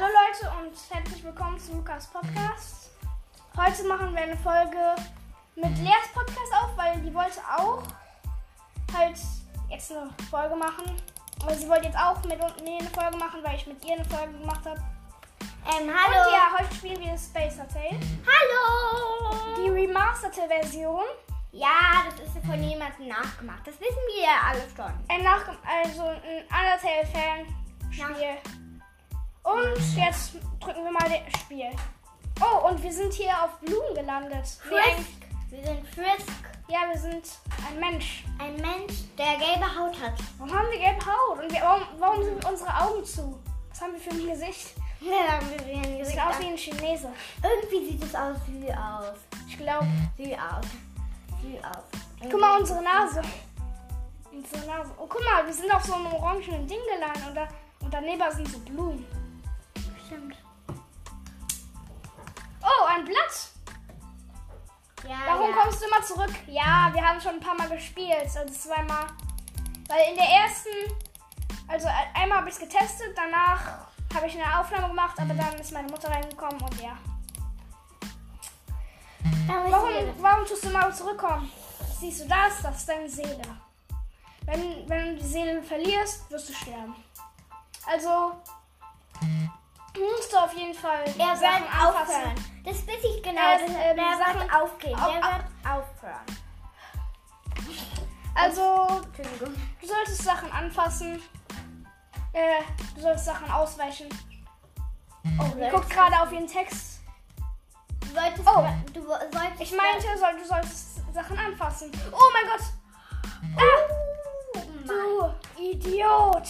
Hallo Leute und herzlich willkommen zu Lukas Podcast. Heute machen wir eine Folge mit Leas Podcast auf, weil die wollte auch halt jetzt eine Folge machen. Aber sie wollte jetzt auch mit mir eine Folge machen, weil ich mit ihr eine Folge gemacht habe. Ähm, Und hallo. ja, heute spielen wir Space Tale. Hallo. Die remasterte Version. Ja, das ist von jemandem nachgemacht. Das wissen wir ja alle schon. Ein Nach also ein Undertale-Fan-Spiel. Und jetzt drücken wir mal das Spiel. Oh, und wir sind hier auf Blumen gelandet. Ein, Frisk. Wir sind Frisk. ja, wir sind ein Mensch. Ein Mensch, der gelbe Haut hat. Warum haben wir gelbe Haut? Und wir, warum, warum sind unsere Augen zu? Was haben wir für ein Gesicht? Ja, wir sehen Das Gesicht sieht aus wie ein Chinese. Irgendwie sieht es aus wie aus. Ich glaube. Wie aus. Wie aus. Guck mal, unsere Nase. Unsere Nase. Oh, guck mal, wir sind auf so einem orangenen Ding gelandet. Und, da, und daneben sind so Blumen. Stimmt. Oh, ein Blatt. Ja, Warum ja. kommst du immer zurück? Ja, wir haben schon ein paar Mal gespielt, also zweimal. Weil in der ersten, also ein- einmal habe ich es getestet, danach habe ich eine Aufnahme gemacht, aber dann ist meine Mutter reingekommen und ja. Warum, warum tust du mal zurückkommen? Siehst du das? Das ist deine Seele. Wenn, wenn du die Seele verlierst, wirst du sterben. Also musst du auf jeden Fall Er Sachen wird anfassen. aufhören. Das weiß ich genau. Äh, das, ähm, Sachen- wird aufgehen. Au- Der au- wird aufhören. Also. Du solltest Sachen anfassen. Äh, du solltest Sachen ausweichen. Oh, ihr guckt gerade auf ihren Text. Du solltest. Oh. Du solltest. Ich meinte, soll, du solltest Sachen anfassen. Oh mein Gott! Ah, Oh mein du Idiot!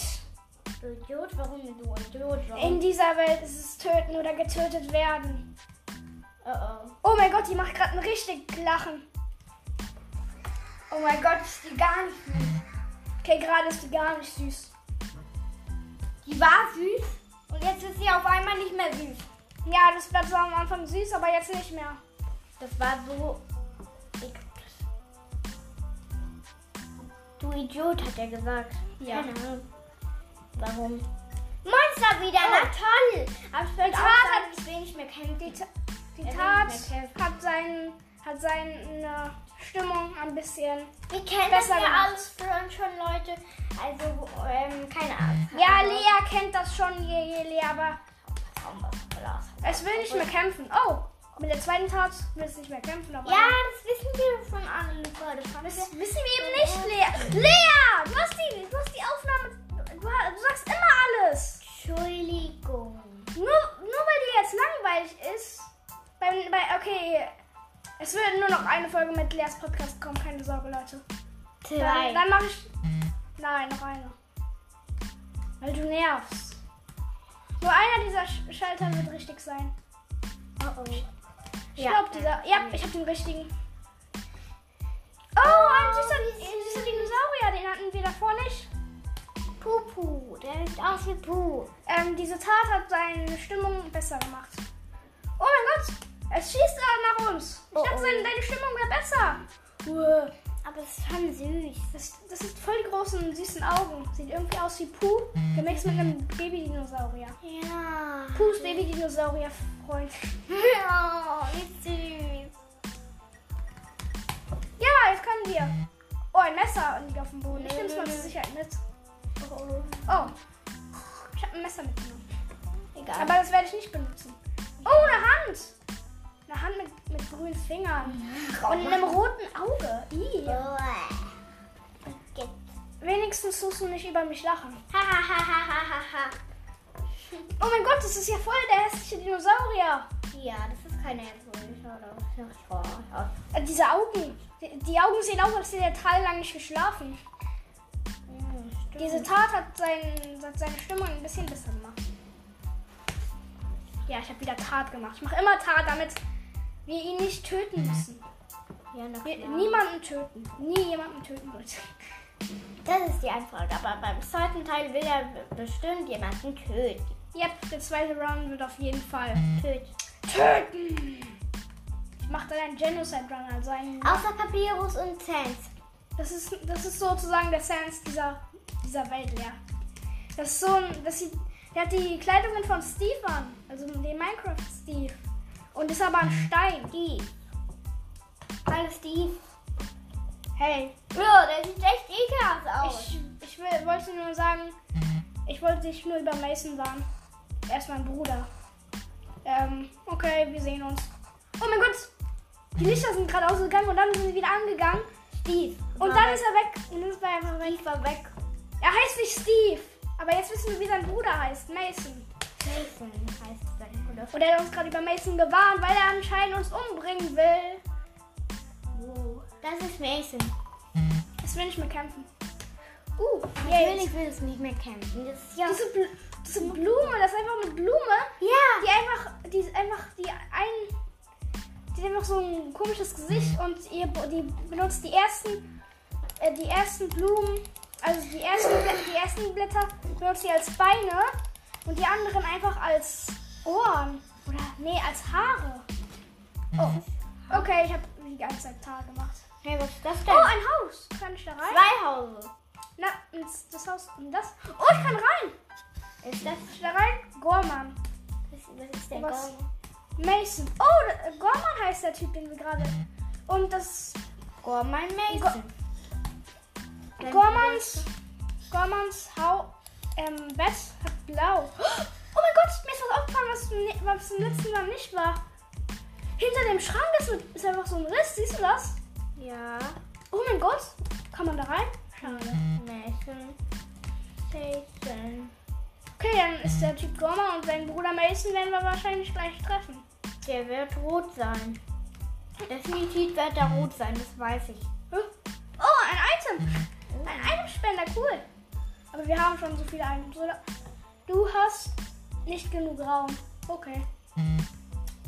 Du Idiot, warum du Idiot? Warum? In dieser Welt ist es töten oder getötet werden. oh oh. Oh mein Gott, die macht gerade ein richtig Lachen. Oh mein Gott, ist die gar nicht süß. Okay, gerade ist die gar nicht süß. Die war süß und jetzt ist sie auf einmal nicht mehr süß. Ja, das Blatt war am Anfang süß, aber jetzt nicht mehr. Das war so. Du Idiot, hat er gesagt. Ja. Keine Ahnung. Warum? Monster wieder, Oh. na toll! Aber ich will Die auch Tat sagen, hat- ich nicht mehr kämpfen. Die, Ta die will Tat nicht mehr kämpfen. hat, sein, hat seine Stimmung ein bisschen Wir kennen das ja alles für schon, Leute. Also, ähm, keine Ahnung. Ja, Lea kennt das schon, je, je Lea, aber Ja, es will nicht mehr kämpfen. Oh, mit der zweiten Tat will es nicht mehr kämpfen. Aber das wissen wir schon alle, Luca. Das wissen wir eben nicht, Lea. Lea, du hast die, du hast die Aufnahme, du, sagst immer alles. Entschuldigung. Nur, nur weil die jetzt langweilig ist. Bei, bei, okay, es wird nur noch eine Folge mit Leas Podcast kommen, keine Sorge, Leute. Dann, Zwei. dann mache ich. Nein, noch eine. Weil du nervst. Nur einer dieser Sch Schalter wird richtig sein. Oh, oh. Ich glaube, dieser. Ja, ich habe den richtigen. Oh, ein süßer, süßer Dinosaurier, den hatten wir davor nicht. Pupu. Der sieht aus wie Puh. Ähm, diese Tat hat seine Stimmung besser gemacht. Oh mein Gott, es schießt da nach uns. Ich Oh, dachte, oh. seine, deine Stimmung wäre besser. Uah. Aber es ist schon süß. Das, das ist voll die großen, süßen Augen. Sieht irgendwie aus wie Puh, gemixt mit einem Babydinosaurier. Ja. Puhs Babydinosaurier-Freund. Ja, wie süß. Ja, jetzt können wir. Oh, ein Messer liegt auf dem Boden. Ich nehme es mal zur Sicherheit mit. Oh, oh. Ich habe ein Messer mitgenommen. Egal. Aber das werde ich nicht benutzen. Oh, eine Hand. Eine Hand mit, mit grünen Fingern. Und einem roten Auge. Ih. Wenigstens tust du nicht über mich lachen. Oh mein Gott, das ist ja voll der hässliche Dinosaurier. Ja, das ist keine oder? Äh, diese Augen. Die, Augen sehen aus, als hätte er tagelang nicht geschlafen. Diese Tat hat, sein, hat seine Stimmung ein bisschen besser gemacht. Ja, ich habe wieder Tat gemacht. Ich mache immer Tat, damit wir ihn nicht töten müssen. Ja, na Wir, niemanden töten. Nie jemanden töten, Leute. Das ist die Antwort. Aber beim zweiten Teil will er bestimmt jemanden töten. Yep, der zweite Round wird auf jeden Fall Töten. töten. Ich mache dann einen Genocide Run, also einen. Außer Papyrus und Sans. Das ist, das ist sozusagen der Sans dieser, dieser Welt, ja. Das ist so ein, das sieht, Der hat die Kleidungen von Steve an. Also den Minecraft Steve. Und ist aber ein Stein. Steve. Hallo Steve. Hey, Ja, der sieht echt ekelhaft aus. ich, ich will, wollte nur sagen, ich wollte dich nur über Mason warnen. Er ist mein Bruder. Ähm, okay, wir sehen uns. Oh mein Gott! Die Lichter sind gerade ausgegangen und dann sind sie wieder angegangen. Steve. Und dann ist er weg. Und dann ist er einfach weg. Steve war weg. Er heißt nicht Steve. Aber jetzt wissen wir, wie sein Bruder heißt. Mason. Mason heißt sein Bruder. Und er hat uns gerade über Mason gewarnt, weil er anscheinend uns umbringen will. Wow. Das ist Mason. Es will nicht mehr kämpfen. Uh, Natürlich will es nicht mehr kämpfen. Das ist ja. Diese, Bl diese Blume, das ist einfach eine Blume, Ja. die einfach, die ist einfach, die ein, die hat einfach so ein komisches Gesicht und ihr, die benutzt die ersten, äh, die ersten Blumen, also die ersten, die ersten Blätter benutzt sie als Beine und die anderen einfach als Ohren oder nee als Haare. Oh, okay, ich habe die ganze Zeit Tage gemacht. Hey, was ist das Oh, denn? ein Haus. Kann ich da rein? Zwei Hause. Na, das Haus und das. Oh, ich kann rein. Ist das. Kann ich da rein? Gorman. Was, was ist der Was? Gorman? Mason. Oh, Gorman heißt der Typ, den wir gerade. Und das Gorman Mason. Sein Gormans, Gormans Hau, ähm, Bett hat blau. Oh mein Gott, mir ist was aufgefallen, was, ni- was im letzten Mal nicht war. Hinter dem Schrank ist, mit- ist einfach so ein Riss, siehst du das? Ja. Oh mein Gott, kann man da rein? Schade. Mason. Mason. Okay, dann ist der Typ Gorman und sein Bruder Mason werden wir wahrscheinlich gleich treffen. Der wird rot sein. Definitiv wird er rot sein, das weiß ich. Oh, ein Item. Cool. Aber wir haben schon so viele Items, oder? Du hast nicht genug Raum. Okay.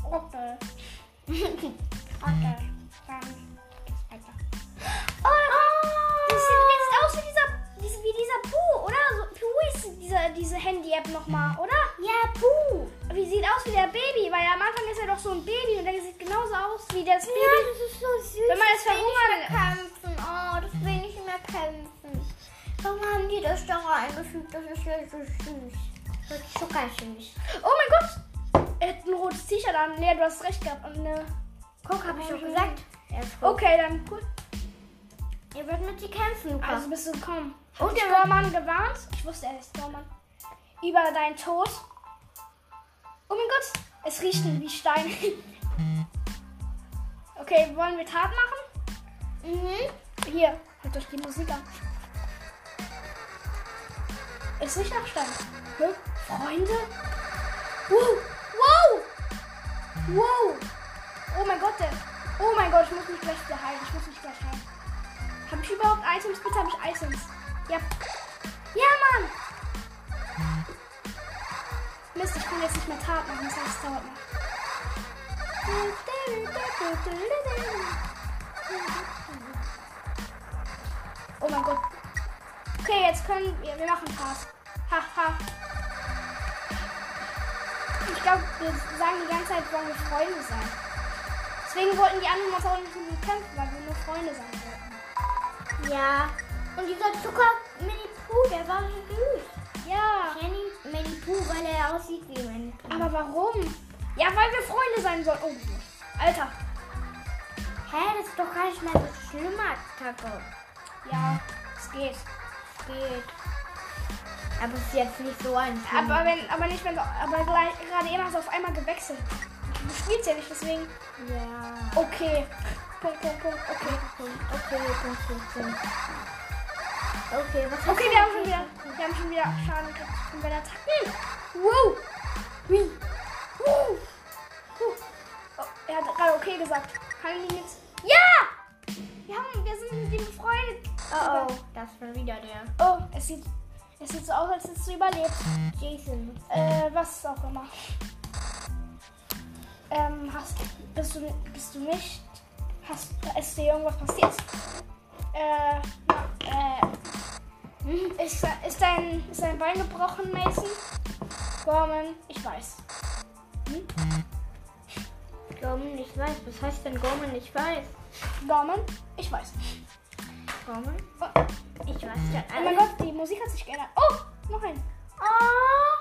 Okay. Okay. Dann geht's weiter. Oh, das sieht, das sieht aus wie dieser, diese- wie dieser Pooh, oder? So, Pooh ist diese, diese Handy-App nochmal, oder? Ja, Buh. Wie sieht aus wie der Baby? Weil am Anfang ist er doch so ein Baby und der sieht genauso aus wie das Baby. Ja, das ist so süß. Wenn man es verhungern- kämpfen. Oh, das will ich nicht mehr kämpfen. Warum haben die das da reingefügt? Das ist ja so süß. Das ist sogar süß. Oh mein Gott! Er hat ein rotes T-Shirt an. Lea, du hast recht gehabt. Und eine Guck, hab ich doch gesagt. Er. Okay, dann cool. Ihr wird mit dir kämpfen, Lukas. Also bist du gekommen. Und Und der Gorman gewarnt. Ich wusste, er ist Gorman. Über deinen Tod. Oh mein Gott, es riecht wie Stein. Okay, wollen wir Tat machen? mhm. Hier, hört euch die Musik an. Riecht nach Stein. Hä? Freunde? Wow! Wow! Wow! Oh mein Gott, der. Oh mein Gott, ich muss mich gleich wieder heilen. Ich muss mich gleich heilen. Habe ich überhaupt Items? Bitte habe ich Items. Ja. Ja, Mann! Mist, ich kann jetzt nicht mehr Tat machen. Das heißt, es dauert noch. Oh mein Gott. Okay, jetzt können wir, wir machen Tat. Haha. Ich glaube, wir sagen die ganze Zeit, wollen wir Freunde sein. Deswegen wollten die anderen uns auch nicht mit uns kämpfen, weil wir nur Freunde sein wollten. Ja. Und dieser Zucker Mini Pooh, der war so süß. Ja. Jenny Mini Pooh, weil er aussieht wie Mini Pooh. Aber warum? Ja, weil wir Freunde sein sollen. Oh, Alter. Hä, das ist doch gar nicht mehr so schlimm, Attacke. Ja, es geht. Es geht. Aber es ist jetzt nicht so ein schlimm. Aber wenn, aber nicht, wenn du, aber gleich, gerade eben hast du auf einmal gewechselt. Du spielst ja nicht, deswegen. Ja. Okay. Punkt, Punkt, Punkt. Okay. Okay, Punkt, Punkt, Punkt. Okay, was Okay, wir haben schon wieder, wir haben schon wieder Schaden gekriegt von den Attacken. Wow. Hui. Huh. Huh. Oh, er hat gerade okay gesagt. Kann ich jetzt? Ja! Wir, haben, wir sind mit ihm befreundet. Oh, oh, das schon wieder der. Oh, es sieht, es sieht so aus, als hättest du überlebt. Jason. Äh, was auch immer. Ähm, hast, bist du, bist du nicht, hast, ist dir irgendwas passiert? Äh, na, äh, ist, ist dein, ist dein Bein gebrochen, Mason? Gorman, ich weiß. Gorman, ich weiß. Was heißt denn Gorman, ich weiß? Gorman, ich weiß. Gorman? Oh, Ich weiß ja oh mein Gott, die Musik hat sich geändert. Oh, noch ein. Oh,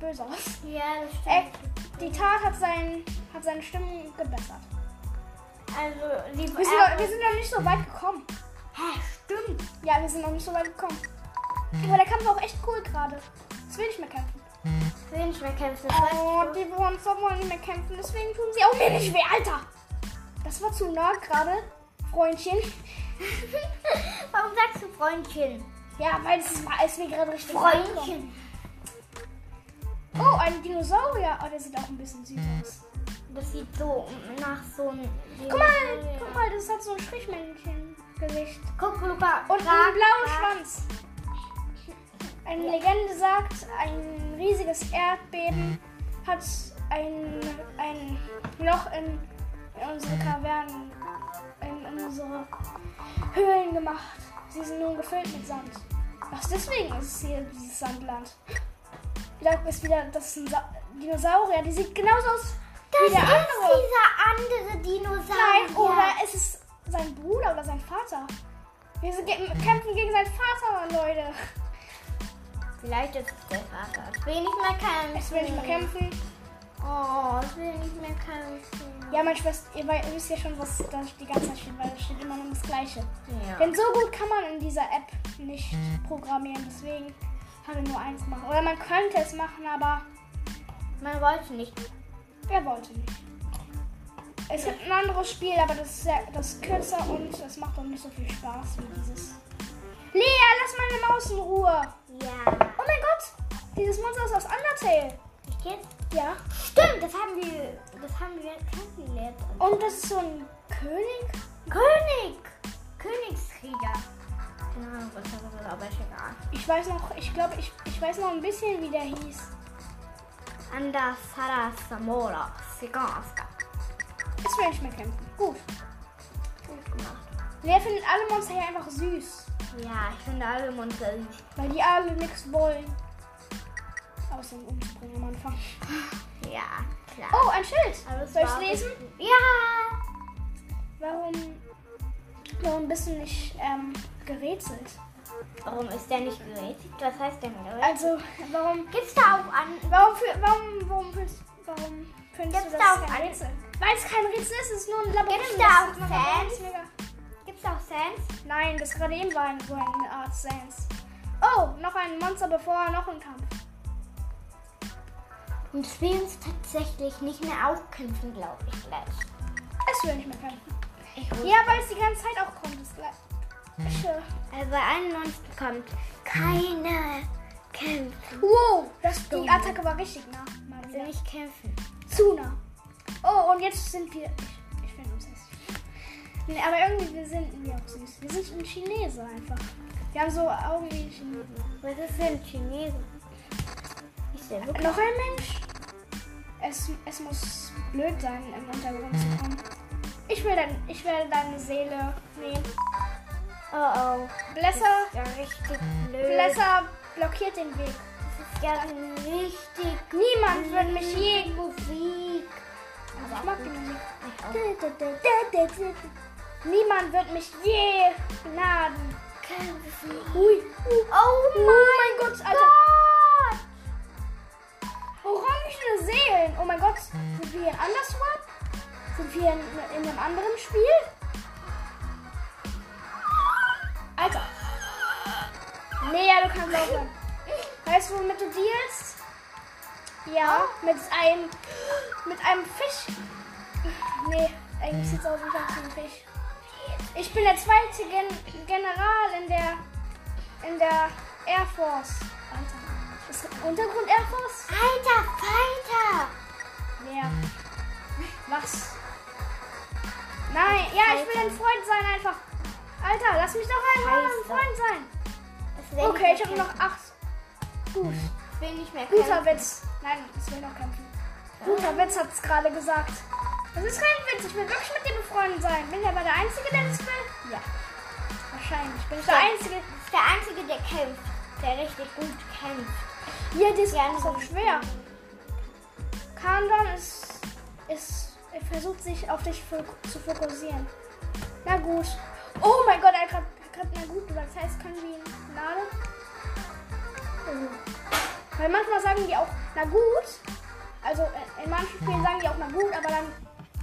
böse aus. Ja, das Äh, stimmt. die Tat hat, sein, hat seine Stimme gebessert. Also, die Wir sind, noch, wir sind noch nicht so weit gekommen. Hä, stimmt. Ja, wir sind noch nicht so weit gekommen. Aber der Kampf war auch echt cool gerade. Jetzt will ich mehr kämpfen. Ich will nicht mehr kämpfen. Oh, die wollen so wollen nicht mehr kämpfen. Deswegen tun sie auch mir nicht weh, Alter. Das war zu nah gerade, Freundchen. Warum sagst du Freundchen? Ja, weil es es mir gerade richtig. Freundchen. Oh, ein Dinosaurier. Oh, der sieht auch ein bisschen süß aus. Das sieht so nach so einem. Guck mal, guck mal, das hat so ein Strichmännchen-Gesicht. Guck, Luca. Und frag- einen blauen frag- Schwanz. Eine Legende sagt, ein riesiges Erdbeben hat ein, ein Loch in, in unsere Kavernen, unsere Höhlen gemacht. Sie sind nun gefüllt mit Sand. Ach, deswegen ist es hier dieses Sandland. Da ist wieder, das ist Dinosaurier, die sieht genauso aus wie Das der ist andere. dieser andere Dinosaurier. Nein, oder ist es sein Bruder oder sein Vater? Wir kämpfen gegen seinen Vater, Leute. Vielleicht ist es der Vater. Ich will nicht mehr kämpfen. Ich will nicht mehr kämpfen. Oh, ich will nicht mehr kämpfen. Ja, meine Schwester, ihr, wisst ja schon, was da die ganze Zeit steht, weil da steht immer nur das Gleiche. Ja. Denn so gut kann man in dieser App nicht programmieren. Deswegen kann er nur eins machen. Oder man könnte es machen, aber Man wollte nicht. er wollte nicht. Es gibt ein anderes Spiel, aber das ist, sehr, das ist kürzer und es macht auch nicht so viel Spaß wie dieses. Lea, lass meine Maus in Ruhe. Ja. Oh mein Gott, dieses Monster ist aus Undertale. Ich jetzt? Ja. Stimmt, das haben wir. Das haben wir kennengelernt. Und das ist so ein König. König! Königskrieger. Keine Ahnung, was das ist, aber ist egal. Ich weiß noch, ich glaube, ich, ich weiß noch ein bisschen, wie der hieß. Anda Sara Samora Siganska. Jetzt will ich mehr kämpfen. Gut. Gut gemacht. Lea findet alle Monster hier einfach süß. Ja, ich finde alle Monster süß. Weil die alle nichts wollen. Außer dem Umspringen am Anfang. Ja, klar. Oh, ein Schild. Aber Soll ich lesen? Ja! Warum, warum bist du nicht ähm, gerätselt? Warum ist der nicht gerätigt? Was heißt denn gerätigt? Also, warum, Gibt's da auch an. warum, für, warum, warum, fühlst- warum findest Gibt's du da das auch kein ein- Rätsel? Weil es kein Rätsel ist, es ist nur ein Labyrinth. Gibt's da Das auch ist Fans? ganz mega- Gibt's da auch Sans? Nein, das gerade eben war ein, so eine Art Sans. Oh, noch ein Monster bevor noch ein Kampf. Und wir uns tatsächlich nicht mehr aufkämpfen, glaube ich gleich. Es will nicht mehr kämpfen. Ja, weil es die ganze Zeit auch kommt. Das gleiche. Also bei 91 kommt keine kämpfen. Wow, das, die. Attacke war richtig nah. Mal Also wieder. nicht kämpfen. Zu nah. Oh, und jetzt sind wir. Ich, ich finde uns hässlich. Nee, aber irgendwie wir sind wir auch süß. Wir sind ein Chinese einfach. Wir haben so Augen wie ein Chinese. Was ist denn Chinesen? Ist der wirklich? Noch ein Mensch? Es, es muss blöd sein, im Untergrund zu kommen. Ich will, dein, ich werde deine Seele nehmen. Oh oh. Blässer, Ja, richtig blöd. Blässer blockiert den Weg. Das ist ja richtig Niemand wird mich je. Musik. Also ich mag die Musik. Ich auch. Niemand wird mich je gnaden. Ui. Oh mein Gott, Alter. Orangene Seelen. Oh mein Gott. Sind wir hier in Underswap? Sind wir in, in einem anderen Spiel? Alter. Nee, ja, du kannst aufhören. Weißt du, womit du dealst? Ja, mit einem, mit einem Fisch. Nee, eigentlich sieht es aus wie ein Fisch. Ich bin der zweite Gen General in der, in der Air Force. Untergrund Air Force? Alter Falter. Wer? Was? Nein, ja, ich will ein Freund sein einfach. Alter, lass mich doch einmal ein. Freund sein. Okay, ich habe mehr noch acht. Gut. will nicht mehr Guter. Witz. Nein, ich will noch kämpfen. Guter Witz hat es gerade gesagt. Das ist kein Witz, ich will wirklich mit dir befreundet sein. Bin ich aber der Einzige, der das will? Ja. Wahrscheinlich. Bin ich der Stimmt. Einzige. Der Einzige, der kämpft. Der richtig gut kämpft. Ja, das Ja, ist auch schwer. Kandan ist, ist. Er versucht sich auf dich zu fokussieren. Na gut. Oh mein Gott, er hat gerade na gut gesagt. Das heißt, können wir ihn laden? Oh. Weil manchmal sagen die auch na gut. Also äh, in manchen Spielen sagen die auch na gut, aber dann.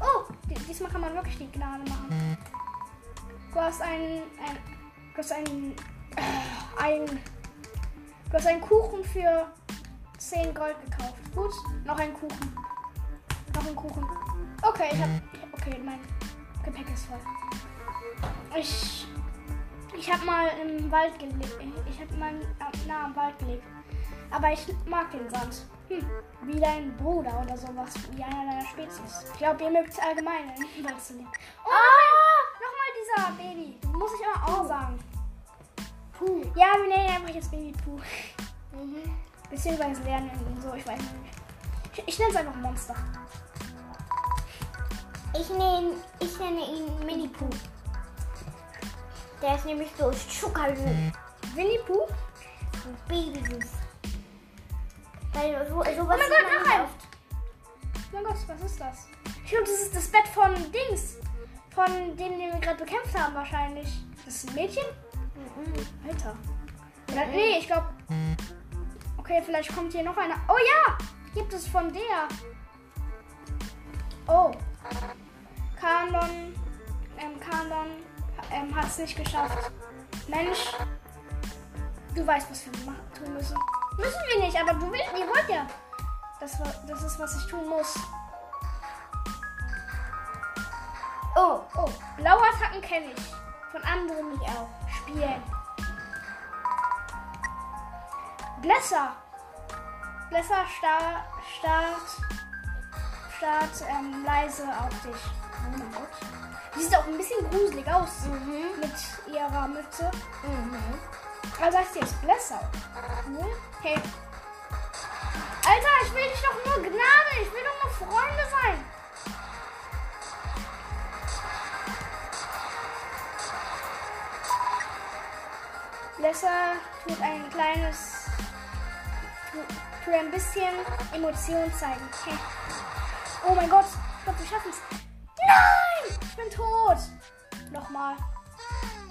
Oh, die- diesmal kann man wirklich die Gnade machen. Du hast einen. Ein, du hast einen. Äh, ein. Du hast einen Kuchen für 10 Gold gekauft. Gut, noch ein Kuchen. Noch ein Kuchen. Okay, ich hab. Okay, mein Gepäck ist voll. Ich. Ich habe mal im Wald gelebt. Ich habe mal nah am Wald gelebt. Aber ich mag den Sand. Hm, wie dein Bruder oder sowas. Wie einer deiner Spezies. Ich glaube, ihr mögt es allgemein im Wald zu leben. Oh nein! Nochmal dieser Baby. Du musst ich immer auch sagen. Puh. Ja, wir nennen ihn einfach jetzt Baby Pooh. Mhm. Beziehungsweise lernen ihn so, ich weiß nicht. Ich, ich nenne es einfach Monster. Ich nenne, ich nenne ihn Mini Pooh. Der ist nämlich so Zuckerlös. Winnie Pooh? Babysüß. Weil so, sowas Oh mein Gott, noch ein. Oh mein Gott, was ist das? Ich glaube, das ist das Bett von Dings. Von dem, den wir gerade bekämpft haben, wahrscheinlich. Das ist ein Mädchen? Mhm. Alter. Oder, nee, ich glaube. Okay, vielleicht kommt hier noch einer. Oh ja! Gibt es von der. Oh. Kanon. Ähm, Kanon ähm, hat es nicht geschafft. Mensch. Du weißt, was wir machen, tun müssen. Müssen wir nicht, aber du willst, ihr wollt ja. Das, war- das ist, was ich tun muss. Oh, oh. Blaue Attacken kenne ich. Von anderen nicht auch. Spielen. Blässer. Blässer star, start, start ähm, leise auf dich. Oh mein Gott. Die sieht auch ein bisschen gruselig aus Mhm. mit ihrer Mütze. Mhm. Also heißt die jetzt Blässer. Cool. Hey. Alter, ich will dich doch nur Gnade. Ich will doch nur Freunde sein. Blässer tut ein kleines. tut- ein bisschen Emotion zeigen. Hä. Oh mein Gott. Ich glaube, wir schaffen es. Nein! Ich bin tot. Nochmal.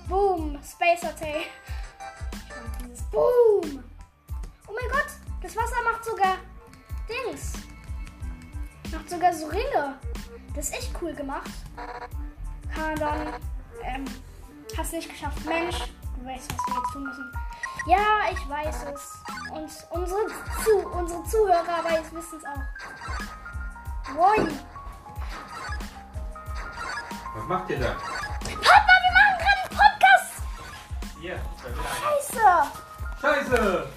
Boom. Space mag dieses Boom. Oh mein Gott. Das Wasser macht sogar Dings. Macht sogar so Ringe. Das ist echt cool gemacht. Kann dann. Ähm, hast nicht geschafft. Mensch, du weißt, was wir jetzt tun müssen. Ja, ich weiß es. Und unsere, Zu unsere Zuhörer wissen es auch. Woi. Was macht ihr da? Papa, wir machen gerade einen Podcast. Hier. Scheiße. Scheiße!